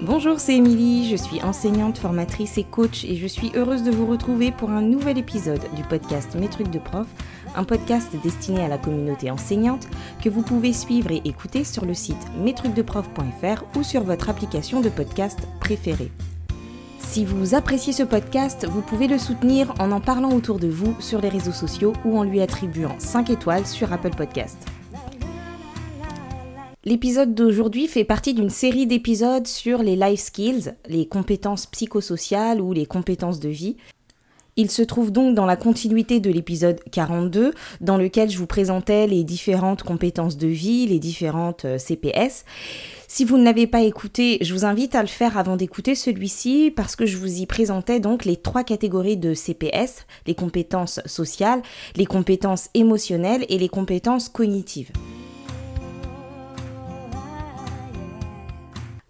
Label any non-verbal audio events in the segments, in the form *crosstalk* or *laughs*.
Bonjour, c'est Émilie, je suis enseignante, formatrice et coach et je suis heureuse de vous retrouver pour un nouvel épisode du podcast Mes trucs de prof, un podcast destiné à la communauté enseignante que vous pouvez suivre et écouter sur le site mestrucsdeprof.fr ou sur votre application de podcast préférée. Si vous appréciez ce podcast, vous pouvez le soutenir en en parlant autour de vous sur les réseaux sociaux ou en lui attribuant 5 étoiles sur Apple Podcast. L'épisode d'aujourd'hui fait partie d'une série d'épisodes sur les life skills, les compétences psychosociales ou les compétences de vie. Il se trouve donc dans la continuité de l'épisode 42, dans lequel je vous présentais les différentes compétences de vie, les différentes euh, CPS. Si vous ne l'avez pas écouté, je vous invite à le faire avant d'écouter celui-ci parce que je vous y présentais donc les trois catégories de CPS, les compétences sociales, les compétences émotionnelles et les compétences cognitives.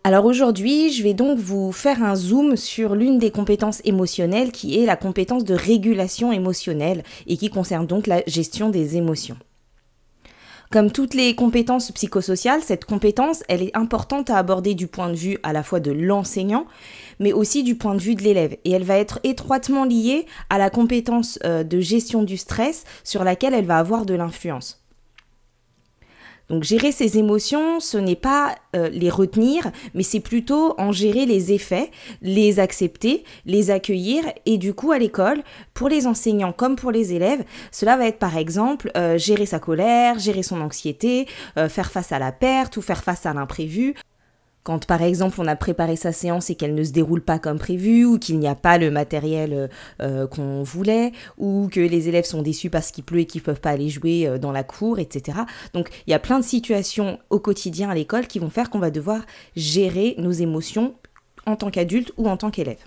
Alors aujourd'hui, je vais donc vous faire un zoom sur l'une des compétences émotionnelles qui est la compétence de régulation émotionnelle et qui concerne donc la gestion des émotions. Comme toutes les compétences psychosociales, cette compétence, elle est importante à aborder du point de vue à la fois de l'enseignant, mais aussi du point de vue de l'élève. Et elle va être étroitement liée à la compétence euh, de gestion du stress sur laquelle elle va avoir de l'influence. Donc gérer ses émotions, ce n'est pas euh, les retenir, mais c'est plutôt en gérer les effets, les accepter, les accueillir. Et du coup, à l'école, pour les enseignants comme pour les élèves, cela va être par exemple euh, gérer sa colère, gérer son anxiété, euh, faire face à la perte ou faire face à l'imprévu, quand par exemple on a préparé sa séance et qu'elle ne se déroule pas comme prévu, ou qu'il n'y a pas le matériel euh, euh, qu'on voulait, ou que les élèves sont déçus parce qu'il pleut et qu'ils ne peuvent pas aller jouer euh, dans la cour, etc. Donc il y a plein de situations au quotidien à l'école qui vont faire qu'on va devoir gérer nos émotions en tant qu'adulte ou en tant qu'élève.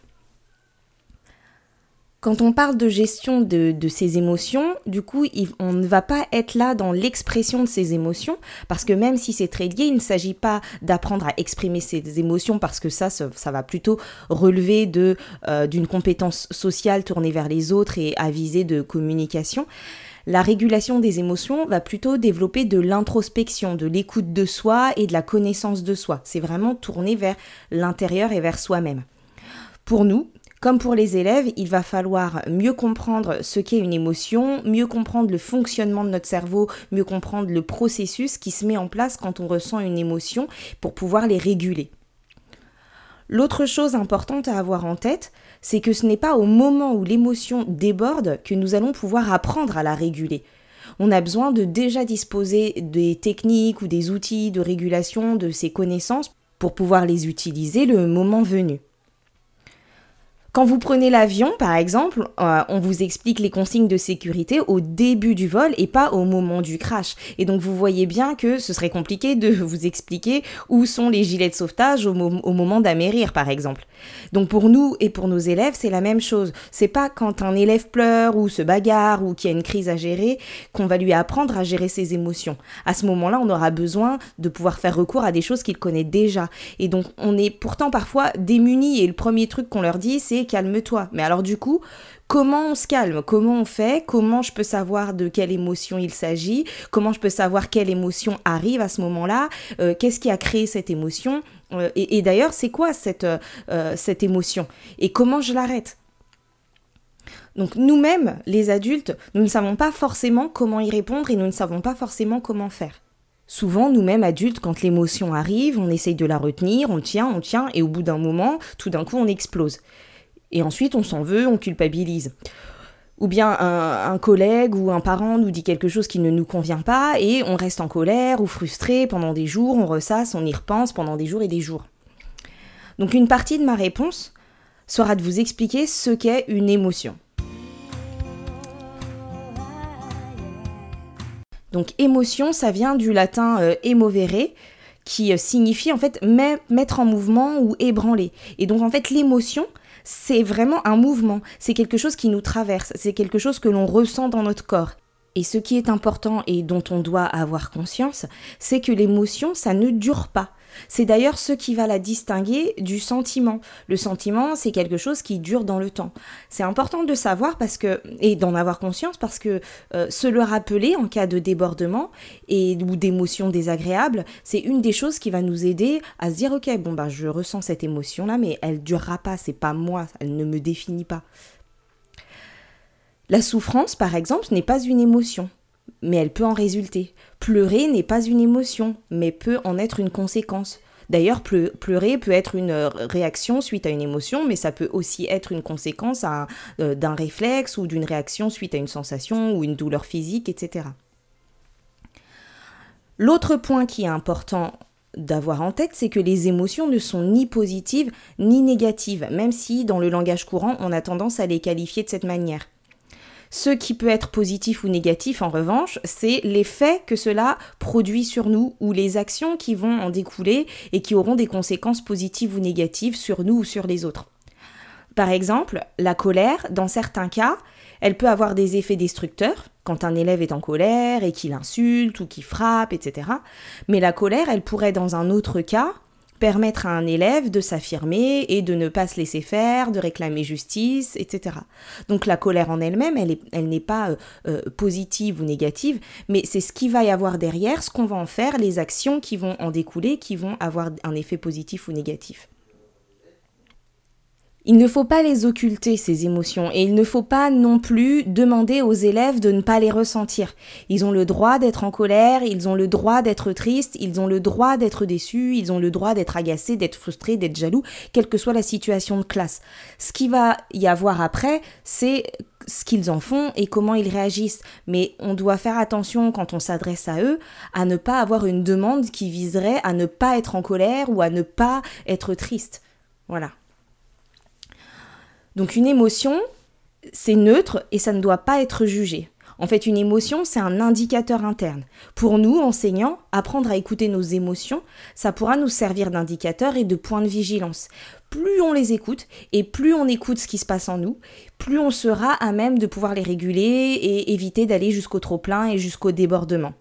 Quand on parle de gestion de, de ses émotions, du coup, on ne va pas être là dans l'expression de ses émotions, parce que même si c'est très lié, il ne s'agit pas d'apprendre à exprimer ses émotions, parce que ça, ça, va plutôt relever de euh, d'une compétence sociale tournée vers les autres et à viser de communication. La régulation des émotions va plutôt développer de l'introspection, de l'écoute de soi et de la connaissance de soi. C'est vraiment tourné vers l'intérieur et vers soi-même. Pour nous, comme pour les élèves, il va falloir mieux comprendre ce qu'est une émotion, mieux comprendre le fonctionnement de notre cerveau, mieux comprendre le processus qui se met en place quand on ressent une émotion pour pouvoir les réguler. L'autre chose importante à avoir en tête, c'est que ce n'est pas au moment où l'émotion déborde que nous allons pouvoir apprendre à la réguler. On a besoin de déjà disposer des techniques ou des outils de régulation de ces connaissances pour pouvoir les utiliser le moment venu. Quand vous prenez l'avion, par exemple, euh, on vous explique les consignes de sécurité au début du vol et pas au moment du crash. Et donc vous voyez bien que ce serait compliqué de *laughs* vous expliquer où sont les gilets de sauvetage au, moment d'amérir, par exemple. Donc pour nous et pour nos élèves, c'est la même chose. C'est pas quand un élève pleure ou se bagarre ou qu'il y a une crise à gérer qu'on va lui apprendre à gérer ses émotions. À ce moment-là, on aura besoin de pouvoir faire recours à des choses qu'il connaît déjà. Et donc on est pourtant parfois démunis et le premier truc qu'on leur dit, c'est calme-toi. Mais alors du coup, comment on se calme? Comment on fait? Comment je peux savoir de quelle émotion il s'agit? Comment je peux savoir quelle émotion arrive à ce moment-là? Euh, Qu'est-ce qui a créé cette émotion? Euh, Et, d'ailleurs, c'est quoi cette, euh, cette émotion? Et comment je l'arrête? Donc nous-mêmes, les adultes, nous ne savons pas forcément comment y répondre et nous ne savons pas forcément comment faire. Souvent, nous-mêmes adultes, quand l'émotion arrive, on essaye de la retenir, on tient, on tient, et au bout d'un moment, tout d'un coup, on explose. Et ensuite, on s'en veut, on culpabilise. Ou bien un, collègue ou un parent nous dit quelque chose qui ne nous convient pas et on reste en colère ou frustré pendant des jours, on ressasse, on y repense pendant des jours et des jours. Donc une partie de ma réponse sera de vous expliquer ce qu'est une émotion. Donc émotion, ça vient du latin euh, emovere, qui euh, signifie en fait mettre en mouvement ou ébranler. Et donc en fait l'émotion, c'est vraiment un mouvement, c'est quelque chose qui nous traverse, c'est quelque chose que l'on ressent dans notre corps. Et ce qui est important et dont on doit avoir conscience, c'est que l'émotion, ça ne dure pas. C'est d'ailleurs ce qui va la distinguer du sentiment. Le sentiment, c'est quelque chose qui dure dans le temps. C'est important de savoir parce que et d'en avoir conscience parce que euh, se le rappeler en cas de débordement et ou d'émotions désagréables, c'est une des choses qui va nous aider à se dire ok bon bah je ressens cette émotion là mais elle durera pas, c'est pas moi, elle ne me définit pas. La souffrance par exemple n'est pas une émotion mais elle peut en résulter. Pleurer n'est pas une émotion, mais peut en être une conséquence. D'ailleurs, pleurer peut être une euh, réaction suite à une émotion, mais ça peut aussi être une conséquence euh, d'un réflexe ou d'une réaction suite à une sensation ou une douleur physique, etc. L'autre point qui est important d'avoir en tête, c'est que les émotions ne sont ni positives ni négatives, même si dans le langage courant, on a tendance à les qualifier de cette manière. Ce qui peut être positif ou négatif, en revanche, c'est l'effet que cela produit sur nous ou les actions qui vont en découler et qui auront des conséquences positives ou négatives sur nous ou sur les autres. Par exemple, la colère, dans certains cas, elle peut avoir des effets destructeurs, quand un élève est en colère et qu'il insulte ou qu'il frappe, etc. Mais la colère, elle pourrait, dans un autre cas, permettre à un élève de s'affirmer et de ne pas se laisser faire, de réclamer justice, etc. Donc la colère en elle-même, elle, n'est pas euh, euh, positive ou négative, mais c'est ce qui va y avoir derrière, ce qu'on va en faire, les actions qui vont en découler, qui vont avoir un effet positif ou négatif. Il ne faut pas les occulter, ces émotions, et il ne faut pas non plus demander aux élèves de ne pas les ressentir. Ils ont le droit d'être en colère, ils ont le droit d'être tristes, ils ont le droit d'être déçus, ils ont le droit d'être agacés, d'être frustrés, d'être jaloux, quelle que soit la situation de classe. Ce qui va y avoir après, c'est ce qu'ils en font et comment ils réagissent. Mais on doit faire attention quand on s'adresse à eux à ne pas avoir une demande qui viserait à ne pas être en colère ou à ne pas être triste. Voilà. Donc une émotion, c'est neutre et ça ne doit pas être jugé. En fait, une émotion, c'est un indicateur interne. Pour nous, enseignants, apprendre à écouter nos émotions, ça pourra nous servir d'indicateur et de point de vigilance. Plus on les écoute et plus on écoute ce qui se passe en nous, plus on sera à même de pouvoir les réguler et éviter d'aller jusqu'au trop-plein et jusqu'au débordement.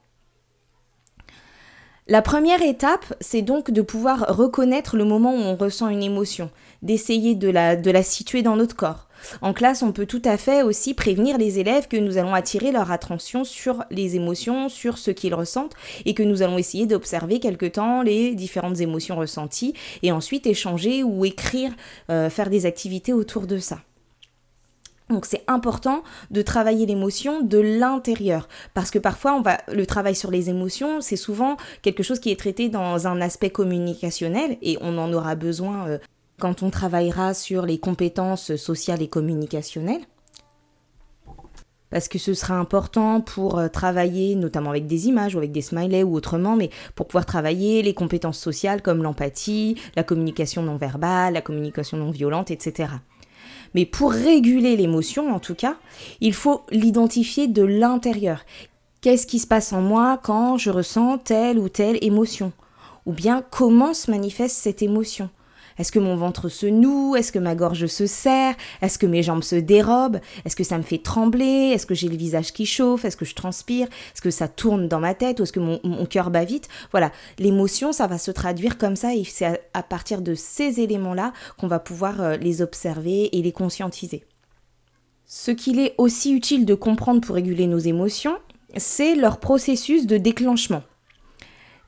La première étape, c'est donc de pouvoir reconnaître le moment où on ressent une émotion, d'essayer de la, de la situer dans notre corps. En classe, on peut tout à fait aussi prévenir les élèves que nous allons attirer leur attention sur les émotions, sur ce qu'ils ressentent, et que nous allons essayer d'observer quelque temps les différentes émotions ressenties, et ensuite échanger ou écrire, euh, faire des activités autour de ça. Donc c'est important de travailler l'émotion de l'intérieur parce que parfois on va le travail sur les émotions, c'est souvent quelque chose qui est traité dans un aspect communicationnel et on en aura besoin euh, quand on travaillera sur les compétences sociales et communicationnelles. Parce que ce sera important pour euh, travailler, notamment avec des images ou avec des smileys ou autrement, mais pour pouvoir travailler les compétences sociales comme l'empathie, la communication non verbale, la communication non violente, etc. Mais pour réguler l'émotion, en tout cas, il faut l'identifier de l'intérieur. Qu'est-ce qui se passe en moi quand je ressens telle ou telle émotion? Ou bien comment se manifeste cette émotion? Est-ce que mon ventre se noue? Est-ce que ma gorge se serre? Est-ce que mes jambes se dérobent? Est-ce que ça me fait trembler? Est-ce que j'ai le visage qui chauffe? Est-ce que je transpire? Est-ce que ça tourne dans ma tête? Ou est-ce que mon, cœur bat vite? Voilà, l'émotion, ça va se traduire comme ça et c'est à, partir de ces éléments-là qu'on va pouvoir euh, les observer et les conscientiser. Ce qu'il est aussi utile de comprendre pour réguler nos émotions, c'est leur processus de déclenchement.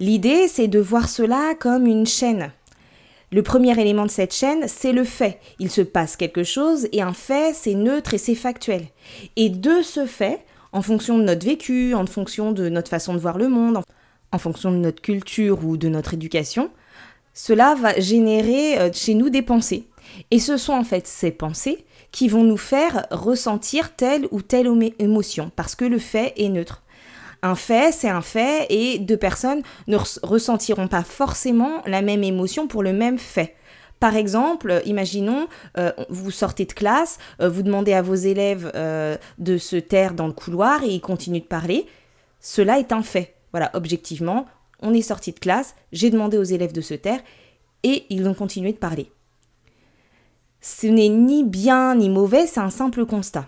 L'idée, c'est de voir cela comme une chaîne. Le premier élément de cette chaîne, c'est le fait. Il se passe quelque chose et un fait, c'est neutre et c'est factuel. Et de ce fait, en fonction de notre vécu, en fonction de notre façon de voir le monde, en fonction de notre culture ou de notre éducation, cela va générer euh, chez nous des pensées. Et ce sont en fait ces pensées qui vont nous faire ressentir telle ou telle émotion, parce que le fait est neutre un fait, c'est un fait, et deux personnes ne ressentiront pas forcément la même émotion pour le même fait. Par exemple, imaginons, euh, vous sortez de classe, euh, vous demandez à vos élèves euh, de se taire dans le couloir et ils continuent de parler. Cela est un fait. Voilà, objectivement, on est sorti de classe, j'ai demandé aux élèves de se taire et ils ont continué de parler. Ce n'est ni bien ni mauvais, c'est un simple constat.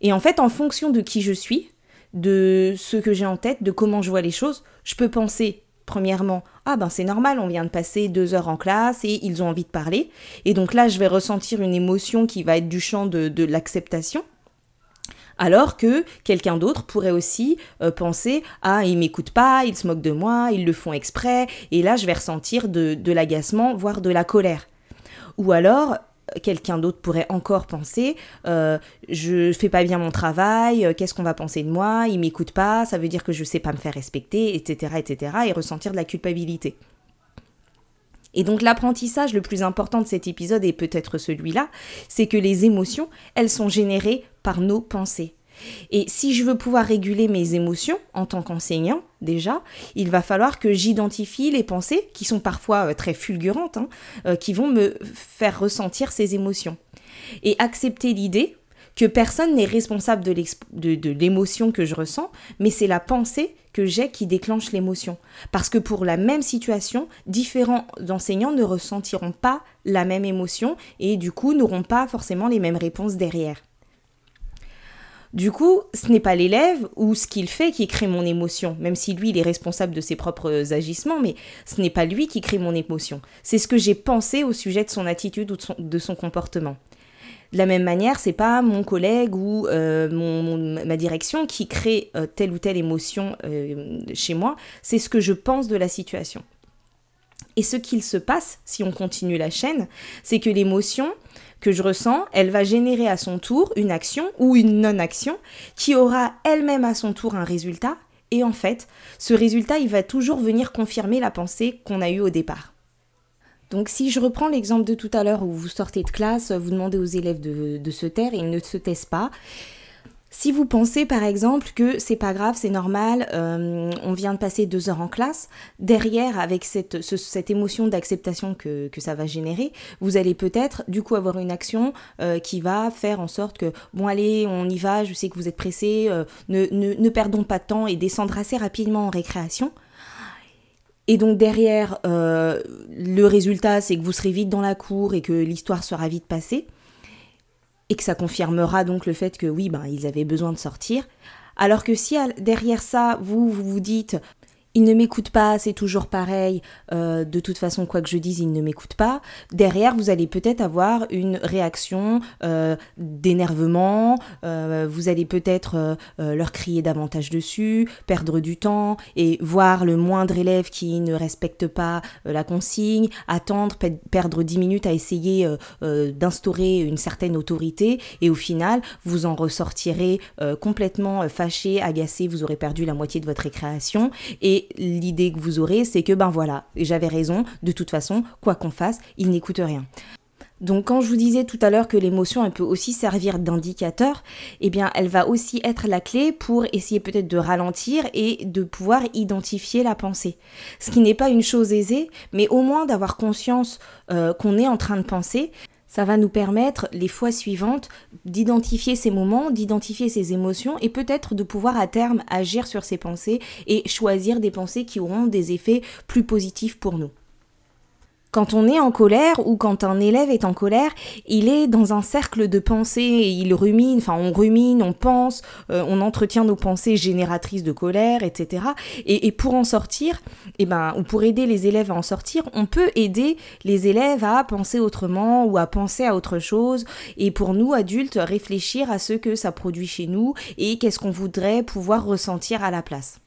Et en fait, en fonction de qui je suis, de ce que j'ai en tête, de comment je vois les choses, je peux penser premièrement, ah ben c'est normal, on vient de passer deux heures en classe et ils ont envie de parler. Et donc là, je vais ressentir une émotion qui va être du champ de, l'acceptation. Alors que quelqu'un d'autre pourrait aussi euh, penser ah ils m'écoutent pas, ils se moquent de moi, ils le font exprès, et là je vais ressentir de, de l'agacement, voire de la colère. Ou alors quelqu'un d'autre pourrait encore penser euh, je fais pas bien mon travail, euh, qu'est-ce qu'on va penser de moi, il m'écoute pas, ça veut dire que je sais pas me faire respecter, etc., etc., et ressentir de la culpabilité. Et donc l'apprentissage le plus important de cet épisode, et peut-être celui-là, c'est que les émotions, elles sont générées par nos pensées. Et si je veux pouvoir réguler mes émotions en tant qu'enseignant, déjà, il va falloir que j'identifie les pensées, qui sont parfois euh, très fulgurantes, hein, euh, qui vont me faire ressentir ces émotions. Et accepter l'idée que personne n'est responsable de l'émotion que je ressens, mais c'est la pensée que j'ai qui déclenche l'émotion. Parce que pour la même situation, différents enseignants ne ressentiront pas la même émotion et du coup n'auront pas forcément les mêmes réponses derrière. Du coup, ce n'est pas l'élève ou ce qu'il fait qui crée mon émotion, même si lui, il est responsable de ses propres agissements, mais ce n'est pas lui qui crée mon émotion. C'est ce que j'ai pensé au sujet de son attitude ou de son, comportement. De la même manière, c'est pas mon collègue ou euh, ma direction qui crée euh, telle ou telle émotion euh, chez moi, c'est ce que je pense de la situation. Et ce qu'il se passe, si on continue la chaîne, c'est que l'émotion, que je ressens, elle va générer à son tour une action ou une non-action qui aura elle-même à son tour un résultat. Et en fait, ce résultat, il va toujours venir confirmer la pensée qu'on a eue au départ. Donc si je reprends l'exemple de tout à l'heure où vous sortez de classe, vous demandez aux élèves de, se taire et ils ne se taisent pas, si vous pensez par exemple que c'est pas grave, c'est normal, euh, on vient de passer deux heures en classe, derrière avec cette, cette émotion d'acceptation que, que, ça va générer, vous allez peut-être du coup avoir une action euh, qui va faire en sorte que bon allez, on y va, je sais que vous êtes pressé, euh, ne, ne, ne, perdons pas de temps et descendre assez rapidement en récréation. Et donc derrière, le résultat c'est que vous serez vite dans la cour et que l'histoire sera vite passée et que ça confirmera donc le fait que oui, ben, ils avaient besoin de sortir. Alors que si derrière ça, vous, vous vous dites il ne m'écoute pas, c'est toujours pareil, euh, de toute façon, quoi que je dise, il ne m'écoute pas. Derrière, vous allez peut-être avoir une réaction euh, d'énervement, euh, vous allez peut-être leur crier davantage dessus, perdre du temps et voir le moindre élève qui ne respecte pas la consigne, attendre, perdre 10 minutes à essayer d'instaurer une certaine autorité. Et au final, vous en ressortirez complètement fâché, agacé, vous aurez perdu la moitié de votre récréation. Et l'idée que vous aurez, c'est que ben voilà, j'avais raison, de toute façon, quoi qu'on fasse, il n'écoute rien. Donc quand je vous disais tout à l'heure que l'émotion elle peut aussi servir d'indicateur, eh bien elle va aussi être la clé pour essayer peut-être de ralentir et de pouvoir identifier la pensée. Ce qui n'est pas une chose aisée, mais au moins d'avoir conscience euh, qu'on est en train de penser, ça va nous permettre les fois suivantes d'identifier ces moments, d'identifier ces émotions et peut-être de pouvoir à terme agir sur ces pensées et choisir des pensées qui auront des effets plus positifs pour nous. Quand on est en colère ou quand un élève est en colère, il est dans un cercle de pensée et il rumine, enfin on rumine, on pense, euh, on entretient nos pensées génératrices de colère, etc. Et, pour en sortir, et eh ben, ou pour aider les élèves à en sortir, on peut aider les élèves à penser autrement ou à penser à autre chose. Et pour nous, adultes, réfléchir à ce que ça produit chez nous et qu'est-ce qu'on voudrait pouvoir ressentir à la place.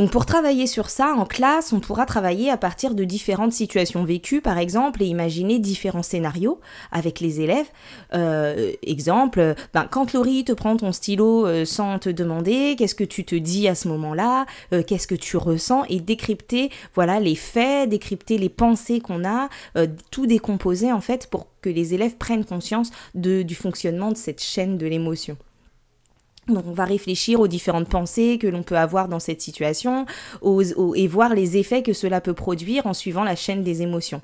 Donc pour travailler sur ça en classe, on pourra travailler à partir de différentes situations vécues par exemple et imaginer différents scénarios avec les élèves. Euh, exemple, ben, quand Laurie te prend ton stylo euh, sans te demander, qu'est-ce que tu te dis à ce moment-là, euh, qu'est-ce que tu ressens et décrypter voilà les faits, décrypter les pensées qu'on a, tout décomposer en fait pour que les élèves prennent conscience de, du fonctionnement de cette chaîne de l'émotion. Donc on va réfléchir aux différentes pensées que l'on peut avoir dans cette situation et voir les effets que cela peut produire en suivant la chaîne des émotions.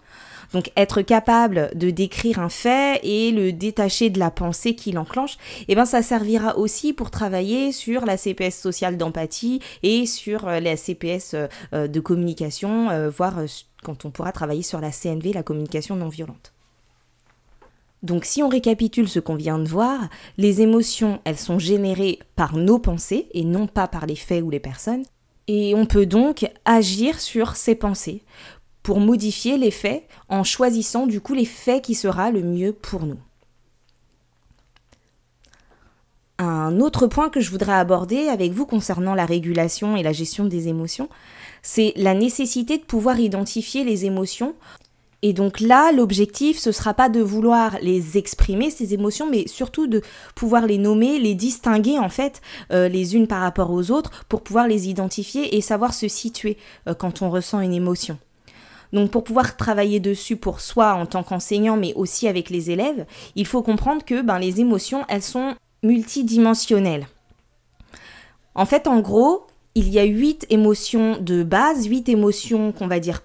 Donc être capable de décrire un fait et le détacher de la pensée qui l'enclenche, eh ben ça servira aussi pour travailler sur la CPS sociale d'empathie et sur euh, la CPS euh, euh, de communication, voire quand on pourra travailler sur la CNV, la communication non violente. Donc si on récapitule ce qu'on vient de voir, les émotions, elles sont générées par nos pensées et non pas par les faits ou les personnes. Et on peut donc agir sur ces pensées pour modifier les faits en choisissant du coup les faits qui sera le mieux pour nous. Un autre point que je voudrais aborder avec vous concernant la régulation et la gestion des émotions, c'est la nécessité de pouvoir identifier les émotions. Et donc là, l'objectif, ce ne sera pas de vouloir les exprimer, ces émotions, mais surtout de pouvoir les nommer, les distinguer en fait euh, les unes par rapport aux autres pour pouvoir les identifier et savoir se situer euh, quand on ressent une émotion. Donc pour pouvoir travailler dessus pour soi en tant qu'enseignant, mais aussi avec les élèves, il faut comprendre que ben, les émotions, elles sont multidimensionnelles. En fait, en gros, il y a huit émotions de base, huit émotions qu'on va dire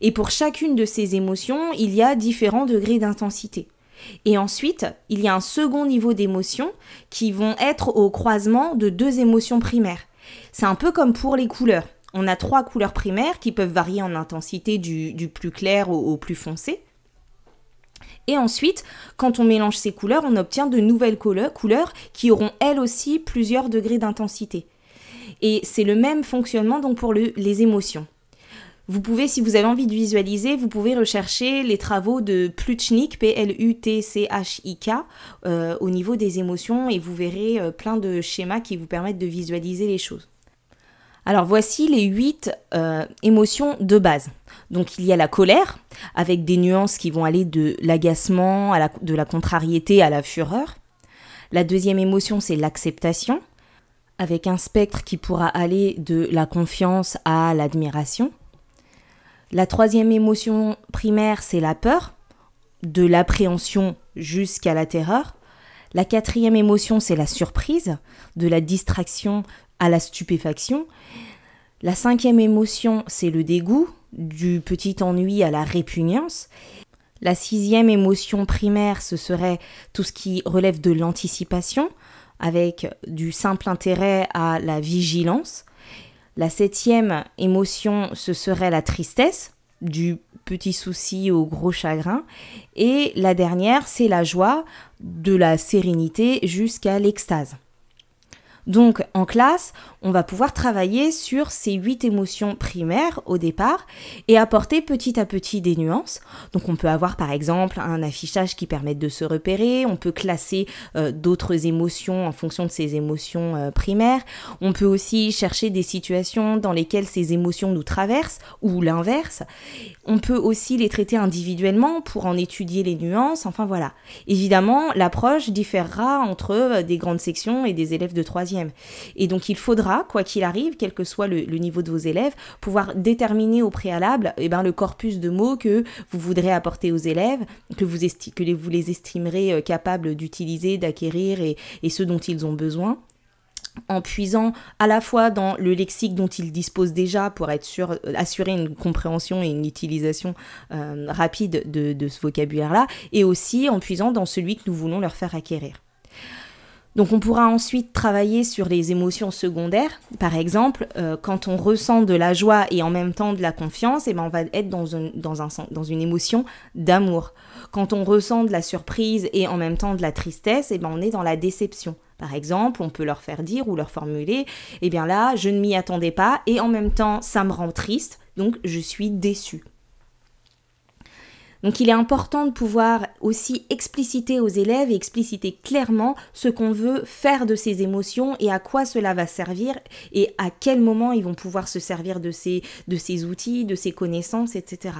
et pour chacune de ces émotions, il y a différents degrés d'intensité. Et ensuite, il y a un second niveau d'émotions qui vont être au croisement de deux émotions primaires. C'est un peu comme pour les couleurs. On a trois couleurs primaires qui peuvent varier en intensité du, plus clair au, plus foncé. Et ensuite, quand on mélange ces couleurs, on obtient de nouvelles couleurs qui auront elles aussi plusieurs degrés d'intensité. Et c'est le même fonctionnement donc pour les émotions. Vous pouvez, si vous avez envie de visualiser, vous pouvez rechercher les travaux de Plutchnik, P-L-U-T-C-H-I-K, euh, au niveau des émotions et vous verrez euh, plein de schémas qui vous permettent de visualiser les choses. Alors voici les huit euh, émotions de base. Donc il y a la colère, avec des nuances qui vont aller de l'agacement, de la contrariété à la fureur. La deuxième émotion, c'est l'acceptation, avec un spectre qui pourra aller de la confiance à l'admiration. La troisième émotion primaire, c'est la peur, de l'appréhension jusqu'à la terreur. La quatrième émotion, c'est la surprise, de la distraction à la stupéfaction. La cinquième émotion, c'est le dégoût, du petit ennui à la répugnance. La sixième émotion primaire, ce serait tout ce qui relève de l'anticipation, avec du simple intérêt à la vigilance. La septième émotion, ce serait la tristesse, du petit souci au gros chagrin. Et la dernière, c'est la joie, de la sérénité jusqu'à l'extase. Donc en classe, on va pouvoir travailler sur ces huit émotions primaires au départ et apporter petit à petit des nuances. Donc on peut avoir par exemple un affichage qui permette de se repérer, on peut classer euh, d'autres émotions en fonction de ces émotions euh, primaires, on peut aussi chercher des situations dans lesquelles ces émotions nous traversent ou l'inverse. On peut aussi les traiter individuellement pour en étudier les nuances, enfin voilà. Évidemment, l'approche différera entre euh, des grandes sections et des élèves de Et donc il faudra, quoi qu'il arrive, quel que soit le, niveau de vos élèves, pouvoir déterminer au préalable eh ben, le corpus de mots que vous voudrez apporter aux élèves, que vous, que les estimerez euh, capables d'utiliser, d'acquérir et, et ceux dont ils ont besoin en puisant à la fois dans le lexique dont ils disposent déjà pour être sûr, euh, assurer une compréhension et une utilisation euh, rapide de, ce vocabulaire-là, et aussi en puisant dans celui que nous voulons leur faire acquérir. Donc on pourra ensuite travailler sur les émotions secondaires. Par exemple, euh, quand on ressent de la joie et en même temps de la confiance, eh ben on va être dans, dans, un, dans une émotion d'amour. Quand on ressent de la surprise et en même temps de la tristesse, eh ben on est dans la déception. Par exemple, on peut leur faire dire ou leur formuler, eh bien là, je ne m'y attendais pas et en même temps, ça me rend triste, donc je suis déçu. Donc il est important de pouvoir aussi expliciter aux élèves et expliciter clairement ce qu'on veut faire de ces émotions et à quoi cela va servir et à quel moment ils vont pouvoir se servir de ces, outils, de ces connaissances, etc.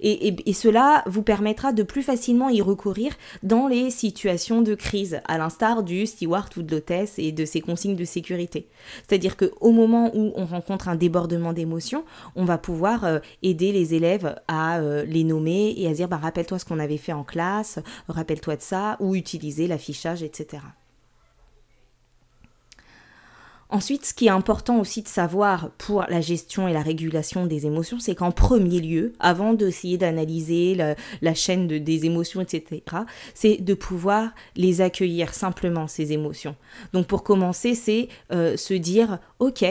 Et, et, cela vous permettra de plus facilement y recourir dans les situations de crise, à l'instar du steward ou de l'hôtesse et de ses consignes de sécurité. C'est-à-dire qu'au moment où on rencontre un débordement d'émotions, on va pouvoir euh, aider les élèves à euh, les nommer et à dire bah, rappelle-toi ce qu'on avait fait en classe, rappelle-toi de ça, ou utiliser l'affichage, etc. Ensuite, ce qui est important aussi de savoir pour la gestion et la régulation des émotions, c'est qu'en premier lieu, avant d'essayer d'analyser la, chaîne des émotions, etc., c'est de pouvoir les accueillir simplement, ces émotions. Donc pour commencer, c'est euh, se dire, OK,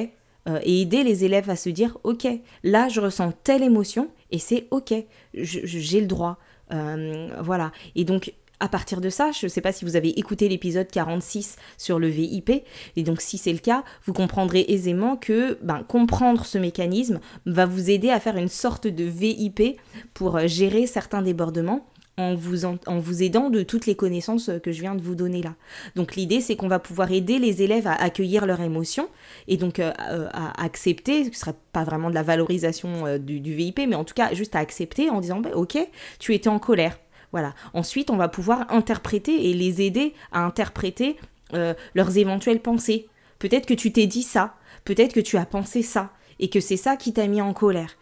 euh, et aider les élèves à se dire, OK, là, je ressens telle émotion et c'est OK, j'ai le droit. Euh, voilà. Et donc, à partir de ça, je ne sais pas si vous avez écouté l'épisode 46 sur le VIP, et donc si c'est le cas, vous comprendrez aisément que ben, comprendre ce mécanisme va vous aider à faire une sorte de VIP pour euh, gérer certains débordements en vous, aidant de toutes les connaissances que je viens de vous donner là. Donc l'idée, c'est qu'on va pouvoir aider les élèves à accueillir leurs émotions et donc euh, euh, à accepter, ce ne serait pas vraiment de la valorisation du, du, VIP, mais en tout cas juste à accepter en disant, bah, ok, tu étais en colère, voilà. Ensuite, on va pouvoir interpréter et les aider à interpréter euh, leurs éventuelles pensées. Peut-être que tu t'es dit ça, peut-être que tu as pensé ça, et que c'est ça qui t'a mis en colère.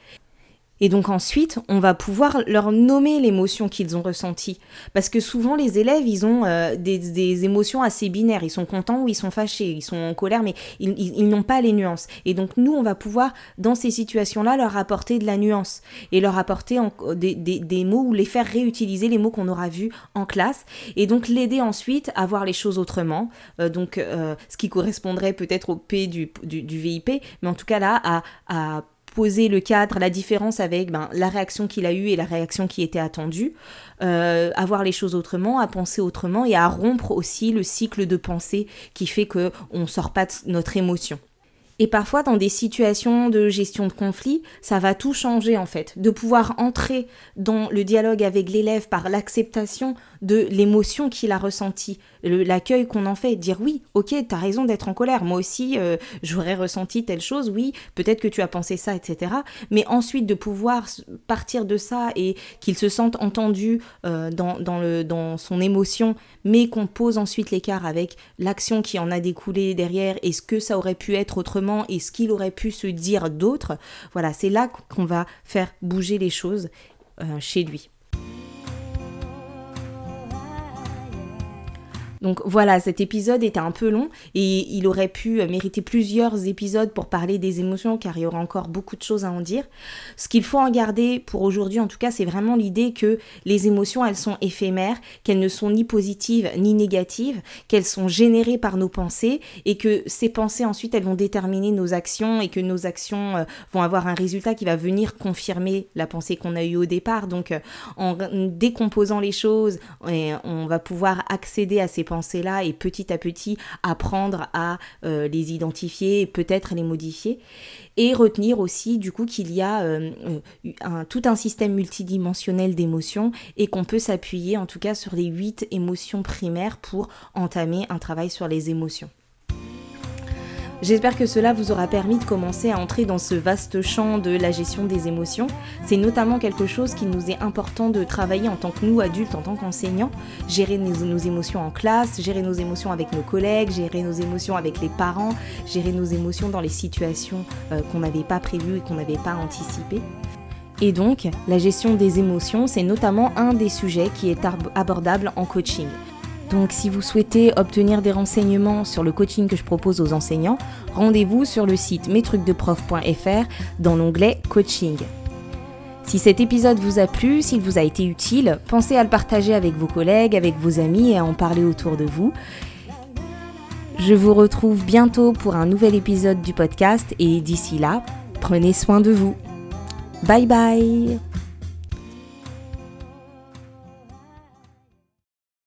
Et donc ensuite, on va pouvoir leur nommer l'émotion qu'ils ont ressentie. Parce que souvent, les élèves, ils ont euh, des, émotions assez binaires. Ils sont contents ou ils sont fâchés, ils sont en colère, mais ils, n'ont pas les nuances. Et donc nous, on va pouvoir, dans ces situations-là, leur apporter de la nuance et leur apporter des, mots ou les faire réutiliser les mots qu'on aura vus en classe. Et donc l'aider ensuite à voir les choses autrement. Euh, donc euh, ce qui correspondrait peut-être au P du, VIP, mais en tout cas là, à, à poser le cadre, la différence avec ben, la réaction qu'il a eue et la réaction qui était attendue, euh, à voir les choses autrement, à penser autrement et à rompre aussi le cycle de pensée qui fait que on sort pas de notre émotion. Et parfois, dans des situations de gestion de conflit, ça va tout changer en fait. De pouvoir entrer dans le dialogue avec l'élève par l'acceptation de l'émotion qu'il a ressentie, l'accueil qu'on en fait, dire oui, ok, t'as raison d'être en colère, moi aussi euh, j'aurais ressenti telle chose, oui, peut-être que tu as pensé ça, etc. Mais ensuite de pouvoir partir de ça et qu'il se sente entendu euh, dans, dans, le, dans son émotion, mais qu'on pose ensuite l'écart avec l'action qui en a découlé derrière et ce que ça aurait pu être autrement et ce qu'il aurait pu se dire d'autre, voilà, c'est là qu'on va faire bouger les choses euh, chez lui. Donc voilà, cet épisode était un peu long et il aurait pu mériter plusieurs épisodes pour parler des émotions car il y aura encore beaucoup de choses à en dire. Ce qu'il faut en garder pour aujourd'hui en tout cas, c'est vraiment l'idée que les émotions, elles sont éphémères, qu'elles ne sont ni positives ni négatives, qu'elles sont générées par nos pensées et que ces pensées ensuite, elles vont déterminer nos actions et que nos actions euh, vont avoir un résultat qui va venir confirmer la pensée qu'on a eue au départ. Donc euh, en décomposant les choses, on va pouvoir accéder à ces pensées là et petit à petit apprendre à euh, les identifier et peut-être les modifier. Et retenir aussi du coup qu'il y a euh, euh, tout un système multidimensionnel d'émotions et qu'on peut s'appuyer en tout cas sur les huit émotions primaires pour entamer un travail sur les émotions. J'espère que cela vous aura permis de commencer à entrer dans ce vaste champ de la gestion des émotions. C'est notamment quelque chose qui nous est important de travailler en tant que nous adultes, en tant qu'enseignants, gérer nos, émotions en classe, gérer nos émotions avec nos collègues, gérer nos émotions avec les parents, gérer nos émotions dans les situations euh, qu'on n'avait pas prévues et qu'on n'avait pas anticipées. Et donc, la gestion des émotions, c'est notamment un des sujets qui est abordable en coaching. Donc si vous souhaitez obtenir des renseignements sur le coaching que je propose aux enseignants, rendez-vous sur le site mestrucsdeprof.fr dans l'onglet coaching. Si cet épisode vous a plu, s'il vous a été utile, pensez à le partager avec vos collègues, avec vos amis et à en parler autour de vous. Je vous retrouve bientôt pour un nouvel épisode du podcast et d'ici là, prenez soin de vous. Bye bye